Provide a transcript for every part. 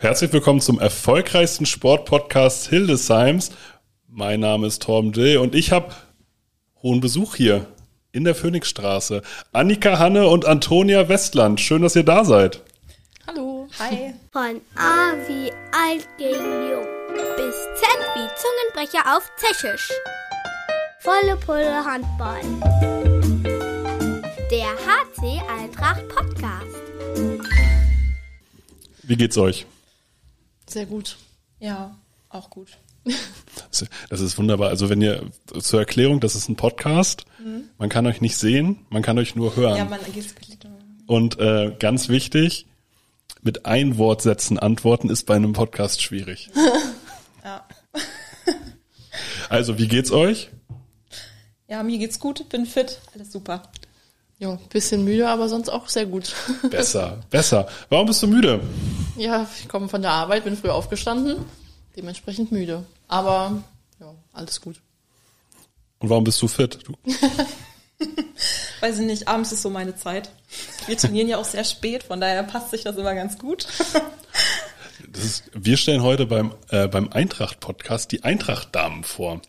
Herzlich willkommen zum erfolgreichsten Sportpodcast Hildesheims. Mein Name ist Torben Dill und ich habe hohen Besuch hier in der Phoenixstraße. Annika Hanne und Antonia Westland. Schön, dass ihr da seid. Hallo. Hi. Von A wie alt gegen jung bis Z wie Zungenbrecher auf Tschechisch. Volle Pulle Handball. Der HC Eintracht Podcast. Wie geht's euch? Sehr gut. Ja, auch gut. Das ist wunderbar. Also wenn ihr zur Erklärung, das ist ein Podcast. Man kann euch nicht sehen, man kann euch nur hören. Ja, man. Und äh, ganz wichtig, mit Einwortsätzen antworten ist bei einem Podcast schwierig. Ja. Also, wie geht's euch? ja, mir geht's gut, bin fit, alles super. Ja, bisschen müde, aber sonst auch sehr gut. Besser, besser. Warum bist du müde? Ja, ich komme von der Arbeit, bin früh aufgestanden, dementsprechend müde. Aber ja, alles gut. Und warum bist du fit? Du, Weiß ich nicht, abends ist so meine Zeit. Wir trainieren ja auch sehr spät, von daher passt sich das immer ganz gut. das ist, wir stellen heute beim, äh, beim Eintracht-Podcast die Eintracht-Damen vor.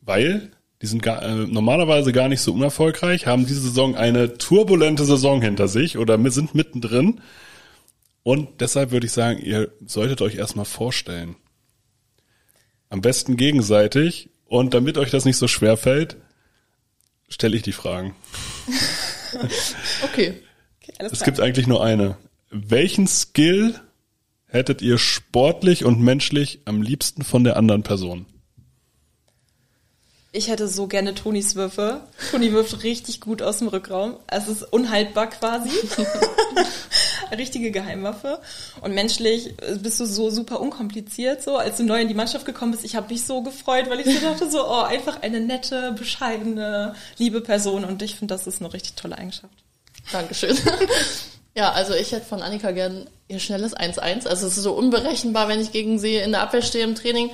Weil die sind gar, äh, normalerweise gar nicht so unerfolgreich, haben diese Saison eine turbulente Saison hinter sich oder sind mittendrin. Und deshalb würde ich sagen, ihr solltet euch erstmal vorstellen. Am besten gegenseitig. Und damit euch das nicht so schwer fällt, stelle ich die Fragen. Okay. Okay, Es gibt eigentlich nur eine. Welchen Skill hättet ihr sportlich und menschlich am liebsten von der anderen Person? Ich hätte so gerne Tonis Würfe. Toni wirft richtig gut aus dem Rückraum. Also Es ist unhaltbar quasi. Richtige Geheimwaffe. Und menschlich äh, bist du so super unkompliziert. So, als du neu in die Mannschaft gekommen bist, ich habe mich so gefreut, weil ich so dachte, so, oh, einfach eine nette, bescheidene, liebe Person. Und ich finde, das ist eine richtig tolle Eigenschaft. Dankeschön. Ja, also ich hätte von Annika gern ihr schnelles 1-1. Also es ist so unberechenbar, wenn ich gegen sie in der Abwehr stehe im Training.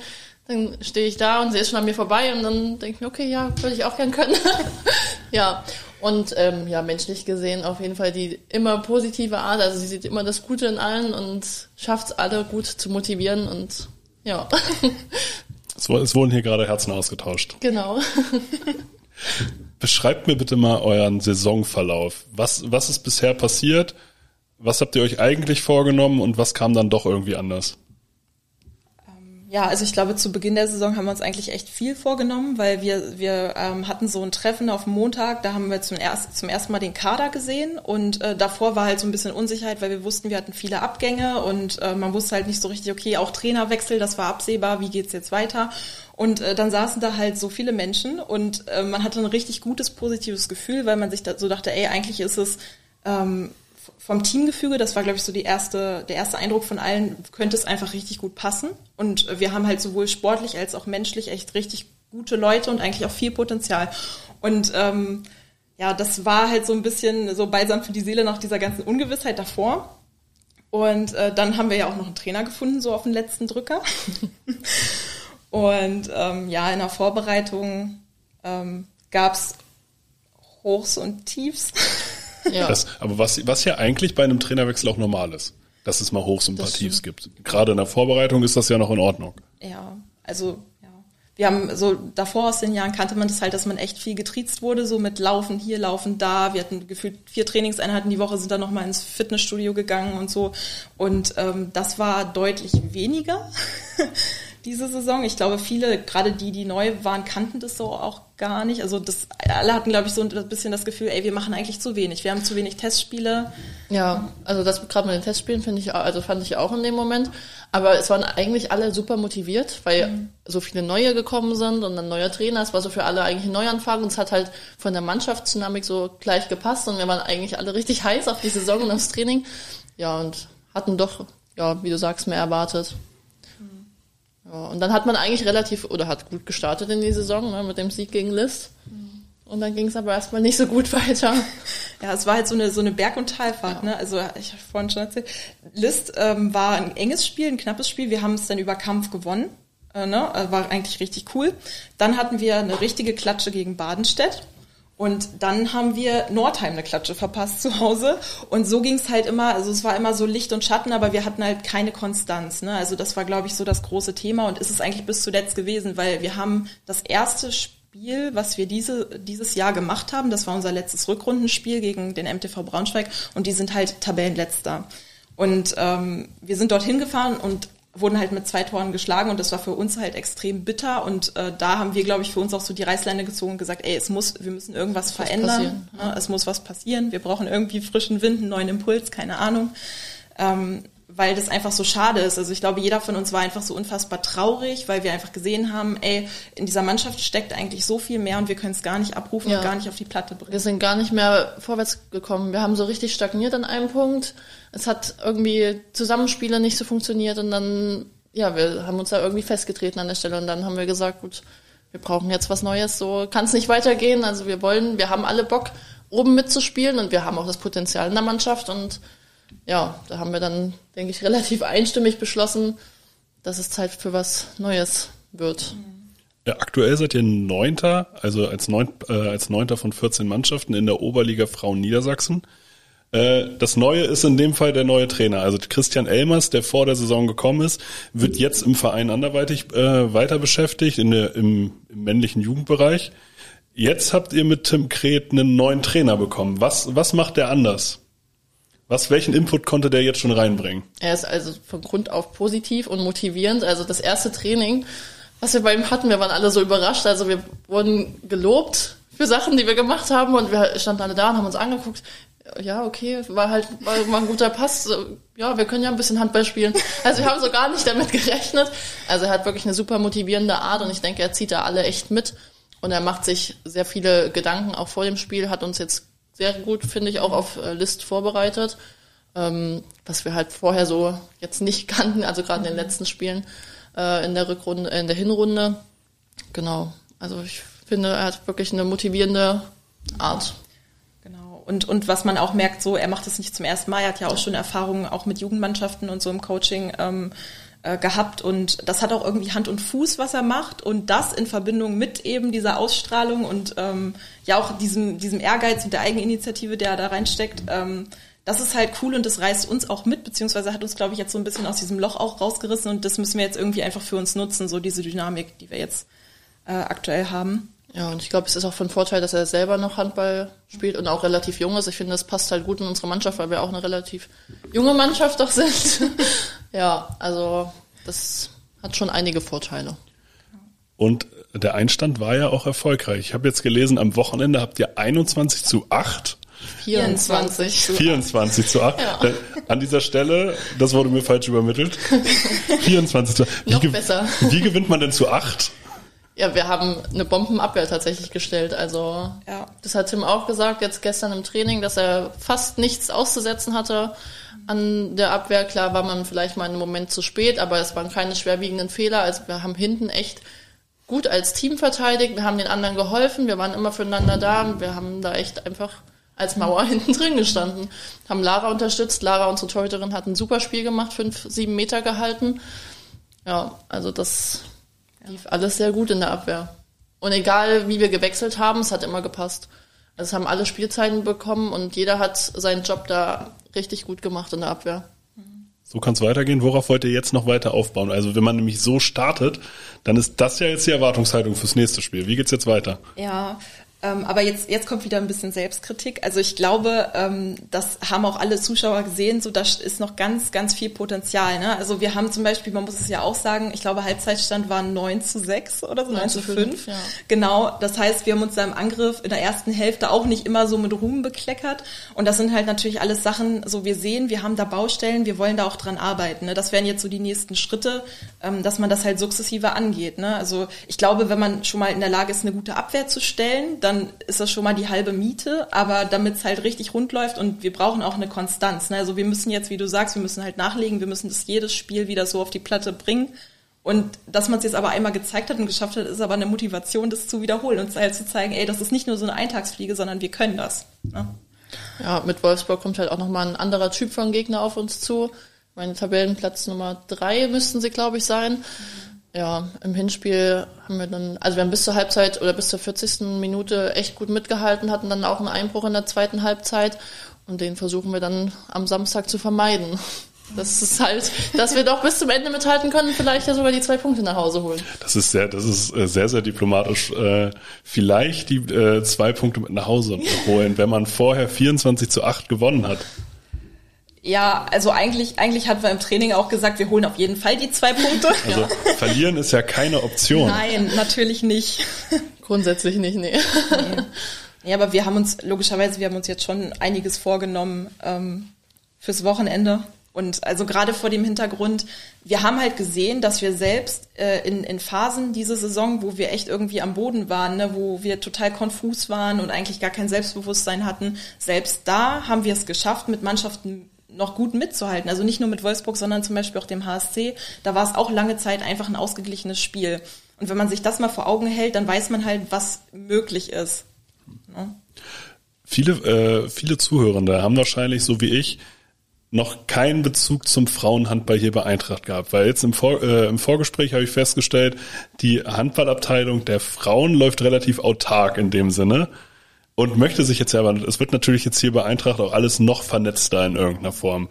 Dann stehe ich da und sie ist schon an mir vorbei und dann denke ich mir, okay, ja, würde ich auch gern können. ja, und ähm, ja, menschlich gesehen auf jeden Fall die immer positive Art. Also sie sieht immer das Gute in allen und schafft es alle gut zu motivieren und ja, Es es wurden hier gerade Herzen ausgetauscht. genau. Beschreibt mir bitte mal euren Saisonverlauf. Was, was ist bisher passiert? Was habt ihr euch eigentlich vorgenommen und was kam dann doch irgendwie anders? Ja, also ich glaube, zu Beginn der Saison haben wir uns eigentlich echt viel vorgenommen, weil wir, wir ähm, hatten so ein Treffen auf Montag, da haben wir zum, erst, zum ersten Mal den Kader gesehen und äh, davor war halt so ein bisschen Unsicherheit, weil wir wussten, wir hatten viele Abgänge und äh, man wusste halt nicht so richtig, okay, auch Trainerwechsel, das war absehbar, wie geht's jetzt weiter? Und äh, dann saßen da halt so viele Menschen und äh, man hatte ein richtig gutes, positives Gefühl, weil man sich da so dachte, ey, eigentlich ist es ähm, vom Teamgefüge, das war, glaube ich, so die erste, der erste Eindruck von allen, könnte es einfach richtig gut passen. Und wir haben halt sowohl sportlich als auch menschlich echt richtig gute Leute und eigentlich auch viel Potenzial. Und ähm, ja, das war halt so ein bisschen so balsam für die Seele nach dieser ganzen Ungewissheit davor. Und äh, dann haben wir ja auch noch einen Trainer gefunden, so auf den letzten Drücker. und ähm, ja, in der Vorbereitung ähm, gab's Hochs und Tiefs. Ja. Das, aber was, was ja eigentlich bei einem Trainerwechsel auch normal ist, dass es mal Hochs und ein paar Das Tiefs gibt. Gerade in der Vorbereitung ist das ja noch in Ordnung. Ja, also ja. Wir haben so davor aus den Jahren kannte man das halt, dass man echt viel getriezt wurde, so mit Laufen hier, Laufen da. Wir hatten gefühlt vier Trainingseinheiten die Woche, sind dann nochmal ins Fitnessstudio gegangen und so. Und ähm, das war deutlich weniger diese Saison. Ich glaube, viele, gerade die, die neu waren, kannten das so auch gar nicht. Also das, alle hatten, glaube ich, so ein bisschen das Gefühl, ey, wir machen eigentlich zu wenig. Wir haben zu wenig Testspiele. Ja, also das gerade mit den Testspielen finde ich, also fand ich auch in dem Moment. Aber es waren eigentlich alle super motiviert, weil so viele neue gekommen sind und ein neuer Trainer. Es war so für alle eigentlich ein Neuanfang und es hat halt von der Mannschaftsdynamik so gleich gepasst und wir waren eigentlich alle richtig heiß auf die Saison und aufs Training. Ja, und hatten doch, ja, wie du sagst, mehr erwartet. Ja, und dann hat man eigentlich relativ, oder hat gut gestartet in die Saison ne, mit dem Sieg gegen List. Und dann ging es aber erstmal nicht so gut weiter. Ja, es war halt so eine, so eine Berg- und Talfahrt, ne? Also ich habe vorhin schon erzählt. List ähm, war ein enges Spiel, ein knappes Spiel. Wir haben es dann über Kampf gewonnen. Äh, ne? Äh, War eigentlich richtig cool. Dann hatten wir eine richtige Klatsche gegen Badenstedt. Und dann haben wir Nordheim eine Klatsche verpasst zu Hause. Und so ging es halt immer, also es war immer so Licht und Schatten, aber wir hatten halt keine Konstanz. Ne? Also das war, glaube ich, so das große Thema und ist es eigentlich bis zuletzt gewesen, weil wir haben das erste Spiel, was wir diese, dieses Jahr gemacht haben, das war unser letztes Rückrundenspiel gegen den MTV Braunschweig und die sind halt Tabellenletzter. Und ähm, wir sind dorthin gefahren und wurden halt mit zwei Toren geschlagen und das war für uns halt extrem bitter. Und äh, da haben wir, glaube ich, für uns auch so die Reißleine gezogen und gesagt, ey, es muss, wir müssen irgendwas verändern, ne? es muss was passieren, wir brauchen irgendwie frischen Wind, einen neuen Impuls, keine Ahnung, ähm, weil das einfach so schade ist. Also ich glaube, jeder von uns war einfach so unfassbar traurig, weil wir einfach gesehen haben, ey, in dieser Mannschaft steckt eigentlich so viel mehr und wir können es gar nicht abrufen ja. und gar nicht auf die Platte bringen. Wir sind gar nicht mehr vorwärts gekommen. Wir haben so richtig stagniert an einem Punkt es hat irgendwie Zusammenspiele nicht so funktioniert und dann, ja, wir haben uns da irgendwie festgetreten an der Stelle und dann haben wir gesagt, gut, wir brauchen jetzt was Neues, so kann es nicht weitergehen. Also wir wollen, wir haben alle Bock, oben mitzuspielen und wir haben auch das Potenzial in der Mannschaft und ja, da haben wir dann, denke ich, relativ einstimmig beschlossen, dass es Zeit für was Neues wird. Ja, aktuell seid ihr Neunter, also als, Neunt, äh, als Neunter von 14 Mannschaften in der Oberliga Frauen Niedersachsen. Äh, das Neue ist in dem Fall der neue Trainer. Also Christian Elmers, der vor der Saison gekommen ist, wird jetzt im Verein anderweitig äh, weiter beschäftigt, in der, im, im männlichen Jugendbereich. Jetzt habt ihr mit Tim Kret einen neuen Trainer bekommen. Was, was macht der anders? Was, welchen Input konnte der jetzt schon reinbringen? Er ist also von Grund auf positiv und motivierend. Also das erste Training, was wir bei ihm hatten, wir waren alle so überrascht. Also wir wurden gelobt für Sachen, die wir gemacht haben und wir standen alle da und haben uns angeguckt, ja, okay, war halt war mal ein guter Pass. Ja, wir können ja ein bisschen Handball spielen. Also wir haben so gar nicht damit gerechnet. Also er hat wirklich eine super motivierende Art und ich denke, er zieht da alle echt mit und er macht sich sehr viele Gedanken auch vor dem Spiel, hat uns jetzt sehr gut, finde ich, auch auf äh, List vorbereitet, ähm, was wir halt vorher so jetzt nicht kannten, also gerade in den letzten Spielen äh, in der Rückrunde, in der Hinrunde. Genau. Also ich finde, er hat wirklich eine motivierende Art. Und, und was man auch merkt, so, er macht das nicht zum ersten Mal, er hat ja auch schon Erfahrungen auch mit Jugendmannschaften und so im Coaching ähm, äh, gehabt. Und das hat auch irgendwie Hand und Fuß, was er macht. Und das in Verbindung mit eben dieser Ausstrahlung und ähm, ja auch diesem, diesem Ehrgeiz und der Eigeninitiative, der er da reinsteckt, ähm, das ist halt cool und das reißt uns auch mit, beziehungsweise hat uns, glaube ich, jetzt so ein bisschen aus diesem Loch auch rausgerissen und das müssen wir jetzt irgendwie einfach für uns nutzen, so diese Dynamik, die wir jetzt äh, aktuell haben. Ja, und ich glaube, es ist auch von Vorteil, dass er selber noch Handball spielt und auch relativ jung ist. Ich finde, das passt halt gut in unsere Mannschaft, weil wir auch eine relativ junge Mannschaft doch sind. ja, also das hat schon einige Vorteile. Und der Einstand war ja auch erfolgreich. Ich habe jetzt gelesen, am Wochenende habt ihr 21 zu 8 24 zu 24 zu 8. Ja. An dieser Stelle, das wurde mir falsch übermittelt. 24 zu 8. Wie Noch besser. Wie gewinnt man denn zu 8? Ja, wir haben eine Bombenabwehr tatsächlich gestellt. Also ja. das hat Tim auch gesagt jetzt gestern im Training, dass er fast nichts auszusetzen hatte an der Abwehr. Klar war man vielleicht mal einen Moment zu spät, aber es waren keine schwerwiegenden Fehler. Also wir haben hinten echt gut als Team verteidigt. Wir haben den anderen geholfen. Wir waren immer füreinander da. Wir haben da echt einfach als Mauer hinten drin gestanden. Haben Lara unterstützt. Lara, unsere Torhüterin, hat ein super Spiel gemacht, fünf, sieben Meter gehalten. Ja, also das lief alles sehr gut in der Abwehr. Und egal, wie wir gewechselt haben, es hat immer gepasst. Also es haben alle Spielzeiten bekommen und jeder hat seinen Job da richtig gut gemacht in der Abwehr. So kann es weitergehen. Worauf wollt ihr jetzt noch weiter aufbauen? Also wenn man nämlich so startet, dann ist das ja jetzt die Erwartungshaltung fürs nächste Spiel. Wie geht's jetzt weiter? Ja, ähm, aber jetzt, jetzt kommt wieder ein bisschen Selbstkritik. Also ich glaube, ähm, das haben auch alle Zuschauer gesehen, so da ist noch ganz, ganz viel Potenzial. Ne? Also wir haben zum Beispiel, man muss es ja auch sagen, ich glaube Halbzeitstand war 9 zu 6 oder so, 9, 9 zu 5. 5 ja. Genau, das heißt, wir haben uns da im Angriff in der ersten Hälfte auch nicht immer so mit Ruhm bekleckert. Und das sind halt natürlich alles Sachen, so wir sehen, wir haben da Baustellen, wir wollen da auch dran arbeiten. Ne? Das wären jetzt so die nächsten Schritte, ähm, dass man das halt sukzessive angeht. Ne? Also ich glaube, wenn man schon mal in der Lage ist, eine gute Abwehr zu stellen, dann ist das schon mal die halbe Miete. Aber damit es halt richtig rund läuft und wir brauchen auch eine Konstanz. Ne? Also wir müssen jetzt, wie du sagst, wir müssen halt nachlegen, wir müssen das jedes Spiel wieder so auf die Platte bringen. Und dass man es jetzt aber einmal gezeigt hat und geschafft hat, ist aber eine Motivation, das zu wiederholen und halt zu zeigen, ey, das ist nicht nur so eine Eintagsfliege, sondern wir können das. Ne? Ja, mit Wolfsburg kommt halt auch nochmal ein anderer Typ von Gegner auf uns zu. Mein Tabellenplatz Nummer drei müssten sie, glaube ich, sein. Mhm Ja, im Hinspiel haben wir dann, also wir haben bis zur Halbzeit oder bis zur 40. Minute echt gut mitgehalten, hatten dann auch einen Einbruch in der zweiten Halbzeit und den versuchen wir dann am Samstag zu vermeiden. Das ist halt, dass wir doch bis zum Ende mithalten können, vielleicht ja sogar die zwei Punkte nach Hause holen. Das ist sehr, das ist äh, sehr, sehr diplomatisch. Äh, vielleicht die äh, zwei Punkte mit nach Hause holen, wenn man vorher 24 zu 8 gewonnen hat. Ja, also eigentlich, eigentlich hatten wir im Training auch gesagt, wir holen auf jeden Fall die zwei Punkte. Also ja. verlieren ist ja keine Option. Nein, natürlich nicht. Grundsätzlich nicht, nee. nee. Ja, aber wir haben uns, logischerweise, wir haben uns jetzt schon einiges vorgenommen ähm, fürs Wochenende. Und also gerade vor dem Hintergrund, wir haben halt gesehen, dass wir selbst äh, in, in Phasen diese Saison, wo wir echt irgendwie am Boden waren, ne, wo wir total konfus waren und eigentlich gar kein Selbstbewusstsein hatten, selbst da haben wir es geschafft, mit Mannschaften noch gut mitzuhalten. Also nicht nur mit Wolfsburg, sondern zum Beispiel auch dem HSC. Da war es auch lange Zeit einfach ein ausgeglichenes Spiel. Und wenn man sich das mal vor Augen hält, dann weiß man halt, was möglich ist. Ne? Viele, äh, viele Zuhörende haben wahrscheinlich, so wie ich, noch keinen Bezug zum Frauenhandball hier bei Eintracht gehabt, weil jetzt im, Vor äh, im Vorgespräch habe ich festgestellt, die Handballabteilung der Frauen läuft relativ autark in dem Sinne und möchte sich jetzt ja, aber es wird natürlich jetzt hier bei Eintracht auch alles noch vernetzter in irgendeiner Form.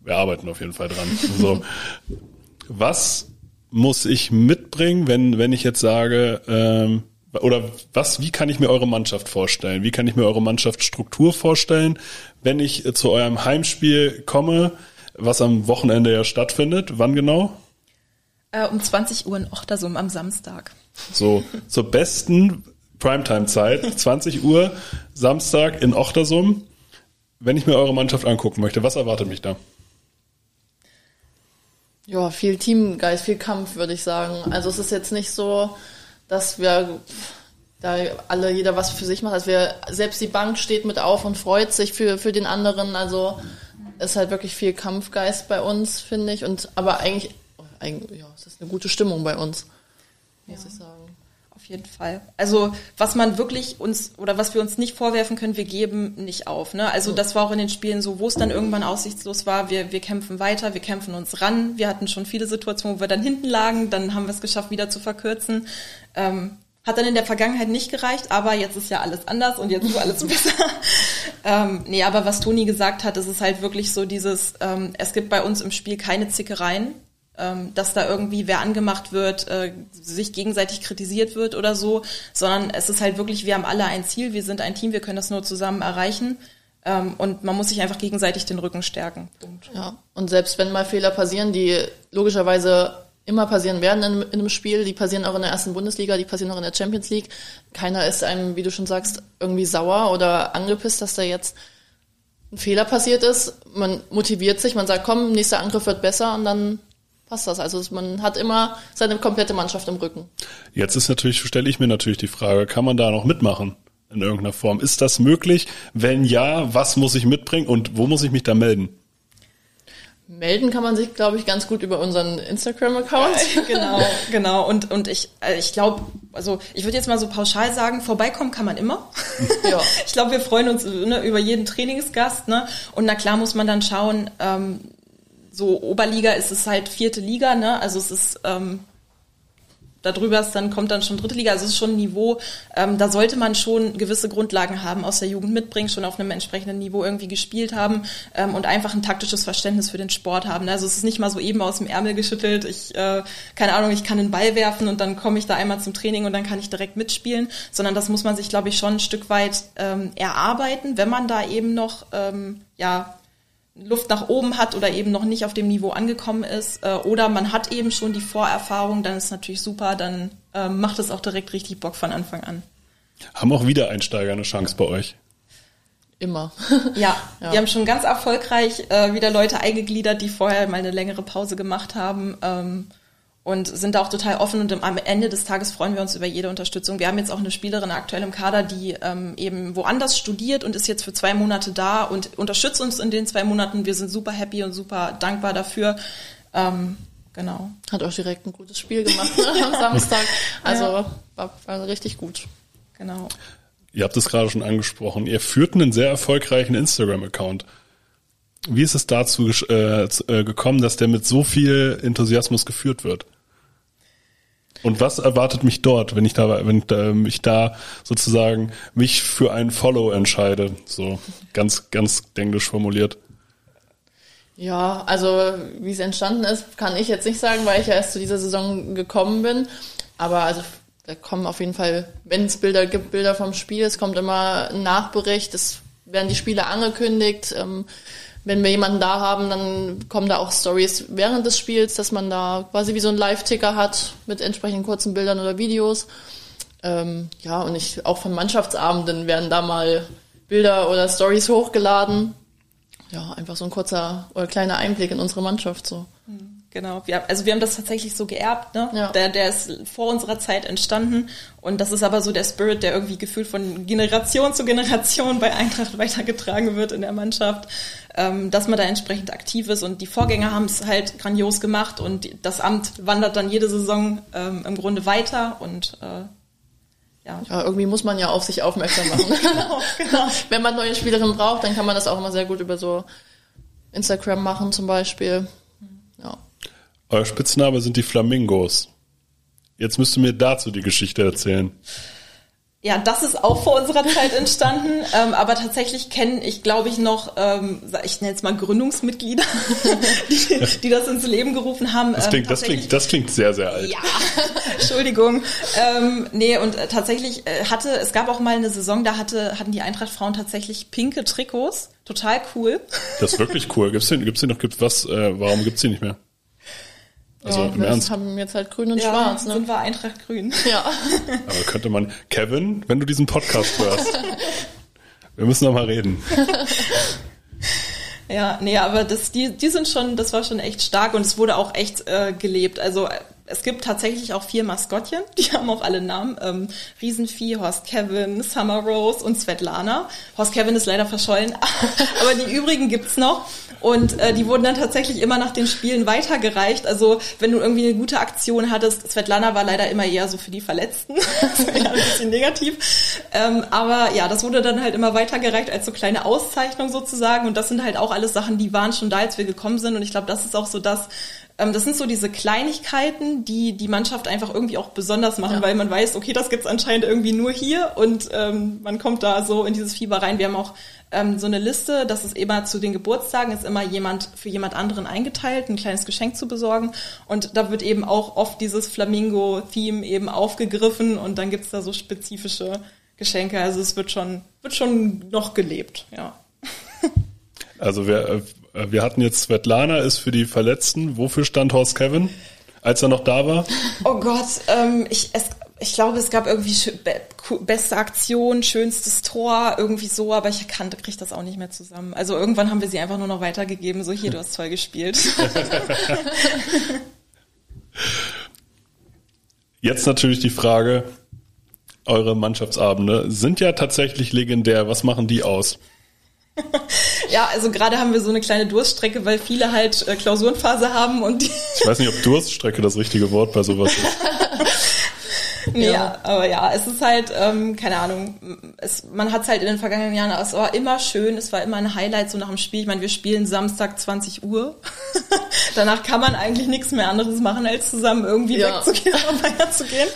Wir arbeiten auf jeden Fall dran. So, was muss ich mitbringen, wenn wenn ich jetzt sage ähm, oder was, wie kann ich mir eure Mannschaft vorstellen? Wie kann ich mir eure Mannschaftsstruktur vorstellen, wenn ich zu eurem Heimspiel komme, was am Wochenende ja stattfindet? Wann genau? Äh, um 20 Uhr in Ochtersum am Samstag. So, zur besten Primetime-Zeit, 20 Uhr, Samstag in Ochtersum. Wenn ich mir eure Mannschaft angucken möchte, was erwartet mich da? Ja, viel Teamgeist, viel Kampf, würde ich sagen. Also es ist jetzt nicht so, dass wir da alle jeder was für sich macht. Also wir, selbst die Bank steht mit auf und freut sich für, für den anderen. Also ist halt wirklich viel Kampfgeist bei uns, finde ich. Und aber eigentlich, eigentlich, ja, es ist eine gute Stimmung bei uns, muss ja. ich sagen jeden Fall. Also was man wirklich uns oder was wir uns nicht vorwerfen können, wir geben nicht auf. Ne? Also das war auch in den Spielen so, wo es dann irgendwann aussichtslos war. Wir, wir kämpfen weiter, wir kämpfen uns ran. Wir hatten schon viele Situationen, wo wir dann hinten lagen, dann haben wir es geschafft, wieder zu verkürzen. Ähm, hat dann in der Vergangenheit nicht gereicht, aber jetzt ist ja alles anders und jetzt ist alles besser. ähm, nee, aber was Toni gesagt hat, ist es halt wirklich so dieses, ähm, es gibt bei uns im Spiel keine Zickereien dass da irgendwie wer angemacht wird, äh, sich gegenseitig kritisiert wird oder so, sondern es ist halt wirklich, wir haben alle ein Ziel, wir sind ein Team, wir können das nur zusammen erreichen. Ähm, und man muss sich einfach gegenseitig den Rücken stärken. Punkt. Ja, und selbst wenn mal Fehler passieren, die logischerweise immer passieren werden in, in, einem Spiel, die passieren auch in der ersten Bundesliga, die passieren auch in der Champions League. Keiner ist einem, wie du schon sagst, irgendwie sauer oder angepisst, dass da jetzt ein Fehler passiert ist. Man motiviert sich, man sagt, komm, nächster Angriff wird besser und dann passt das. Also man hat immer seine komplette Mannschaft im Rücken. Jetzt ist natürlich, stelle ich mir natürlich die Frage, kann man da noch mitmachen? In irgendeiner Form. Ist das möglich? Wenn ja, was muss ich mitbringen und wo muss ich mich da melden? Melden kann man sich, glaube ich, ganz gut über unseren Instagram-Account. genau, genau. Und, und ich, äh, ich glaube, also ich würde jetzt mal so pauschal sagen, vorbeikommen kann man immer. ja. Ich glaube, wir freuen uns ne, über jeden Trainingsgast. Ne? Und na klar muss man dann schauen, ähm, so Oberliga ist es halt vierte Liga, ne? Also es ist ähm, darüber ist dann kommt dann schon dritte Liga, also es ist schon ein Niveau, ähm, da sollte man schon gewisse Grundlagen haben, aus der Jugend mitbringen, schon auf einem entsprechenden Niveau irgendwie gespielt haben ähm, und einfach ein taktisches Verständnis für den Sport haben. Also es ist nicht mal so eben aus dem Ärmel geschüttelt, ich, äh, keine Ahnung, ich kann einen Ball werfen und dann komme ich da einmal zum Training und dann kann ich direkt mitspielen, sondern das muss man sich, glaube ich, schon ein Stück weit ähm, erarbeiten, wenn man da eben noch ähm, ja Luft nach oben hat oder eben noch nicht auf dem Niveau angekommen ist äh, oder man hat eben schon die Vorerfahrung, dann ist natürlich super, dann äh, macht es auch direkt richtig Bock von Anfang an. Haben auch Wiedereinsteiger eine Chance bei euch? Immer. ja, ja, wir haben schon ganz erfolgreich äh, wieder Leute eingegliedert, die vorher mal eine längere Pause gemacht haben. Ähm, und sind da auch total offen und am Ende des Tages freuen wir uns über jede Unterstützung. Wir haben jetzt auch eine Spielerin aktuell im Kader, die ähm, eben woanders studiert und ist jetzt für zwei Monate da und unterstützt uns in den zwei Monaten. Wir sind super happy und super dankbar dafür. Ähm, genau. Hat auch direkt ein gutes Spiel gemacht ne, am Samstag. Also ja. war, war richtig gut. Genau. Ihr habt es gerade schon angesprochen. Ihr führt einen sehr erfolgreichen Instagram-Account. Wie ist es dazu äh, äh, gekommen, dass der mit so viel Enthusiasmus geführt wird? Und was erwartet mich dort, wenn ich da, wenn ich da sozusagen mich für ein Follow entscheide? So ganz, ganz englisch formuliert. Ja, also wie es entstanden ist, kann ich jetzt nicht sagen, weil ich ja erst zu dieser Saison gekommen bin. Aber also da kommen auf jeden Fall, wenn es Bilder gibt, Bilder vom Spiel. Es kommt immer ein Nachbericht, es werden die Spiele angekündigt. Ähm, wenn wir jemanden da haben, dann kommen da auch Stories während des Spiels, dass man da quasi wie so einen Live-Ticker hat mit entsprechend kurzen Bildern oder Videos. Ähm, ja, und ich auch von Mannschaftsabenden werden da mal Bilder oder Stories hochgeladen. Ja, einfach so ein kurzer oder kleiner Einblick in unsere Mannschaft so. Mhm. Genau, wir, also wir haben das tatsächlich so geerbt, ne? Ja. Der, der ist vor unserer Zeit entstanden und das ist aber so der Spirit, der irgendwie gefühlt von Generation zu Generation bei Eintracht weitergetragen wird in der Mannschaft, ähm, dass man da entsprechend aktiv ist und die Vorgänger haben es halt grandios gemacht und das Amt wandert dann jede Saison ähm, im Grunde weiter und äh, ja. ja, irgendwie muss man ja auf sich aufmerksam machen. genau, genau. Wenn man neue Spielerinnen braucht, dann kann man das auch immer sehr gut über so Instagram machen zum Beispiel. Ja. Euer Spitzname sind die Flamingos. Jetzt müsst ihr mir dazu die Geschichte erzählen. Ja, das ist auch vor unserer Zeit entstanden, ähm, aber tatsächlich kennen ich, glaube ich, noch, ähm, ich nenne es mal Gründungsmitglieder, die, die das ins Leben gerufen haben. Das klingt, ähm, das klingt, das klingt sehr, sehr alt. Ja, Entschuldigung. Ähm, nee, und äh, tatsächlich äh, hatte, es gab auch mal eine Saison, da hatte, hatten die Eintracht-Frauen tatsächlich pinke Trikots. Total cool. Das ist wirklich cool. Gibt's den, gibt's den noch, gibt's was, äh, warum gibt's die nicht mehr? Also ja, im wir Ernst. haben jetzt halt grün und ja, schwarz. Ne? sind wir Eintracht grün. Ja. Aber könnte man, Kevin, wenn du diesen Podcast hörst, wir müssen noch mal reden. Ja, nee, aber das, die, die sind schon, das war schon echt stark und es wurde auch echt äh, gelebt. Also es gibt tatsächlich auch vier Maskottchen, die haben auch alle Namen. Ähm, Riesenvieh, Horst Kevin, Summer Rose und Svetlana. Horst Kevin ist leider verschollen, aber die übrigen gibt's noch. Und äh, die wurden dann tatsächlich immer nach den Spielen weitergereicht. Also wenn du irgendwie eine gute Aktion hattest, Svetlana war leider immer eher so für die Verletzten. das war ja ein bisschen negativ. Ähm, aber ja, das wurde dann halt immer weitergereicht als so kleine Auszeichnung sozusagen. Und das sind halt auch alles Sachen, die waren schon da, als wir gekommen sind. Und ich glaube, das ist auch so das, das sind so diese Kleinigkeiten, die die Mannschaft einfach irgendwie auch besonders machen, ja. weil man weiß, okay, das gibt's anscheinend irgendwie nur hier und ähm, man kommt da so in dieses Fieber rein. Wir haben auch ähm, so eine Liste, das ist immer zu den Geburtstagen, ist immer jemand für jemand anderen eingeteilt, ein kleines Geschenk zu besorgen und da wird eben auch oft dieses Flamingo-Theme eben aufgegriffen und dann gibt's da so spezifische Geschenke. Also es wird schon, wird schon noch gelebt, ja. Also wer, äh, wir hatten jetzt Svetlana ist für die Verletzten. Wofür stand Horst Kevin, als er noch da war? Oh Gott, ähm, ich, es, ich glaube, es gab irgendwie beste Aktion, schönstes Tor, irgendwie so, aber ich kann, kriege das auch nicht mehr zusammen. Also irgendwann haben wir sie einfach nur noch weitergegeben, so hier, du hast toll gespielt. Jetzt natürlich die Frage, eure Mannschaftsabende sind ja tatsächlich legendär. Was machen die aus? ja, also gerade haben wir so eine kleine Durststrecke, weil viele halt äh, Klausurenphase haben und die Ich weiß nicht, ob Durststrecke das richtige Wort bei sowas ist. nee, ja. aber ja, es ist halt, ähm, keine Ahnung, es, man hat es halt in den vergangenen Jahren, es war immer schön, es war immer ein Highlight so nach dem Spiel. Ich meine, wir spielen Samstag 20 Uhr. Danach kann man eigentlich nichts mehr anderes machen, als zusammen irgendwie ja. wegzugehen und feiern zu gehen.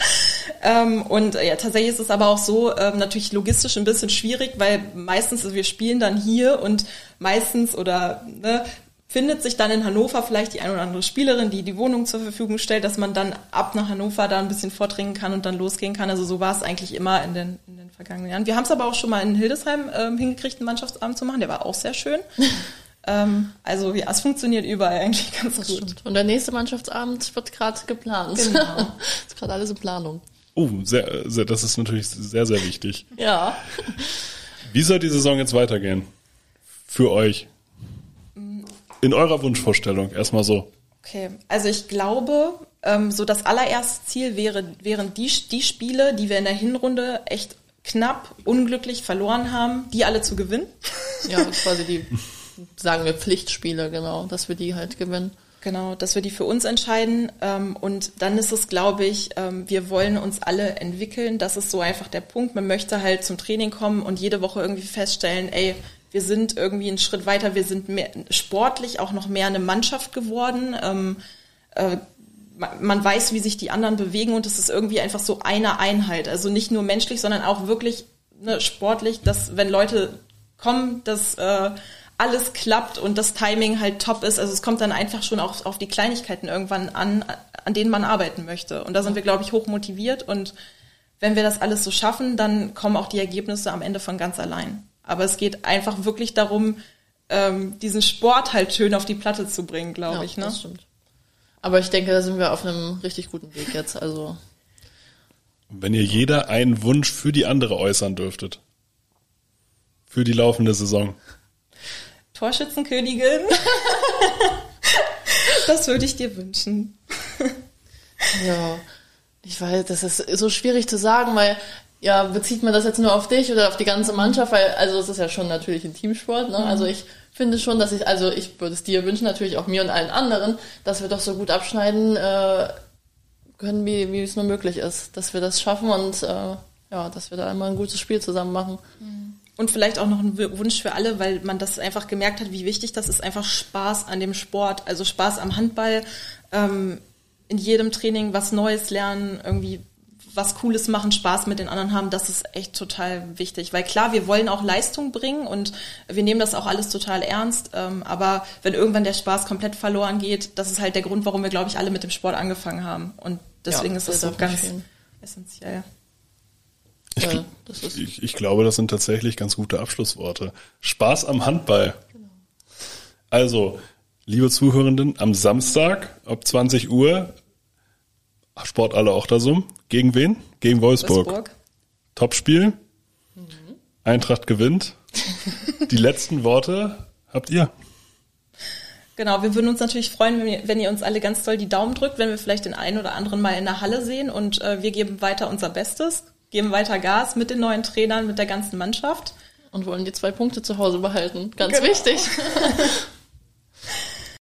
Ähm, und ja, tatsächlich ist es aber auch so, ähm, natürlich logistisch ein bisschen schwierig, weil meistens, also wir spielen dann hier und meistens oder ne, findet sich dann in Hannover vielleicht die ein oder andere Spielerin, die die Wohnung zur Verfügung stellt, dass man dann ab nach Hannover da ein bisschen vordringen kann und dann losgehen kann. Also so war es eigentlich immer in den, in den vergangenen Jahren. Wir haben es aber auch schon mal in Hildesheim ähm, hingekriegt, einen Mannschaftsabend zu machen. Der war auch sehr schön. ähm, also ja, es funktioniert überall eigentlich ganz das gut. Stimmt. Und der nächste Mannschaftsabend wird gerade geplant. Genau. ist gerade alles in Planung. Oh, sehr, sehr, das ist natürlich sehr, sehr wichtig. ja. Wie soll die Saison jetzt weitergehen? Für euch? In eurer Wunschvorstellung, erstmal so. Okay, also ich glaube, ähm, so das allererste Ziel wäre, wären die, die Spiele, die wir in der Hinrunde echt knapp, unglücklich verloren haben, die alle zu gewinnen. Ja, quasi die, sagen wir, Pflichtspiele, genau, dass wir die halt gewinnen. Genau, dass wir die für uns entscheiden. Ähm, und dann ist es, glaube ich, ähm, wir wollen uns alle entwickeln. Das ist so einfach der Punkt. Man möchte halt zum Training kommen und jede Woche irgendwie feststellen, ey, wir sind irgendwie einen Schritt weiter, wir sind mehr, sportlich auch noch mehr eine Mannschaft geworden. Ähm, äh, man weiß, wie sich die anderen bewegen und es ist irgendwie einfach so eine Einheit. Also nicht nur menschlich, sondern auch wirklich ne, sportlich, dass wenn Leute kommen, dass äh, alles klappt und das Timing halt top ist. Also es kommt dann einfach schon auch auf die Kleinigkeiten irgendwann an, an denen man arbeiten möchte. Und da sind wir, glaube ich, hoch motiviert und wenn wir das alles so schaffen, dann kommen auch die Ergebnisse am Ende von ganz allein. Aber es geht einfach wirklich darum, ähm, diesen Sport halt schön auf die Platte zu bringen, glaube ja, ich. Ne? Das stimmt. Aber ich denke, da sind wir auf einem richtig guten Weg jetzt. Also wenn ihr jeder einen Wunsch für die andere äußern dürftet. Für die laufende Saison. Torschützenkönigin. das würde ich dir wünschen. ja, ich weiß, das ist so schwierig zu sagen, weil ja, bezieht man das jetzt nur auf dich oder auf die ganze Mannschaft? Weil, also es ist ja schon natürlich ein Teamsport, ne? Also ich finde schon, dass ich, also ich würde es dir wünschen, natürlich auch mir und allen anderen, dass wir doch so gut abschneiden äh, können, wie, wie es nur möglich ist. Dass wir das schaffen und äh, ja, dass wir da einmal ein gutes Spiel zusammen machen. Mhm. Und vielleicht auch noch ein Wunsch für alle, weil man das einfach gemerkt hat, wie wichtig das ist, einfach Spaß an dem Sport, also Spaß am Handball, ähm, in jedem Training was Neues lernen, irgendwie was Cooles machen, Spaß mit den anderen haben, das ist echt total wichtig. Weil klar, wir wollen auch Leistung bringen und wir nehmen das auch alles total ernst. Ähm, aber wenn irgendwann der Spaß komplett verloren geht, das ist halt der Grund, warum wir, glaube ich, alle mit dem Sport angefangen haben. Und deswegen ja, ist das so ganz essentiell. Ich, ja, ich, ich, glaube, das sind tatsächlich ganz gute Abschlussworte. Spaß am Handball. Genau. Also, liebe Zuhörenden, am Samstag ab 20 Uhr Sport alle auch da so. Gegen wen? Gegen Wolfsburg. Wolfsburg. Topspiel. Mhm. Eintracht gewinnt. Die letzten Worte habt ihr. Genau, wir würden uns natürlich freuen, wenn ihr, wenn ihr, uns alle ganz toll die Daumen drückt, wenn wir vielleicht den einen oder anderen mal in der Halle sehen und äh, wir geben weiter unser Bestes geben weiter Gas mit den neuen Trainern, mit der ganzen Mannschaft. Und wollen die zwei Punkte zu Hause behalten. Ganz genau. wichtig.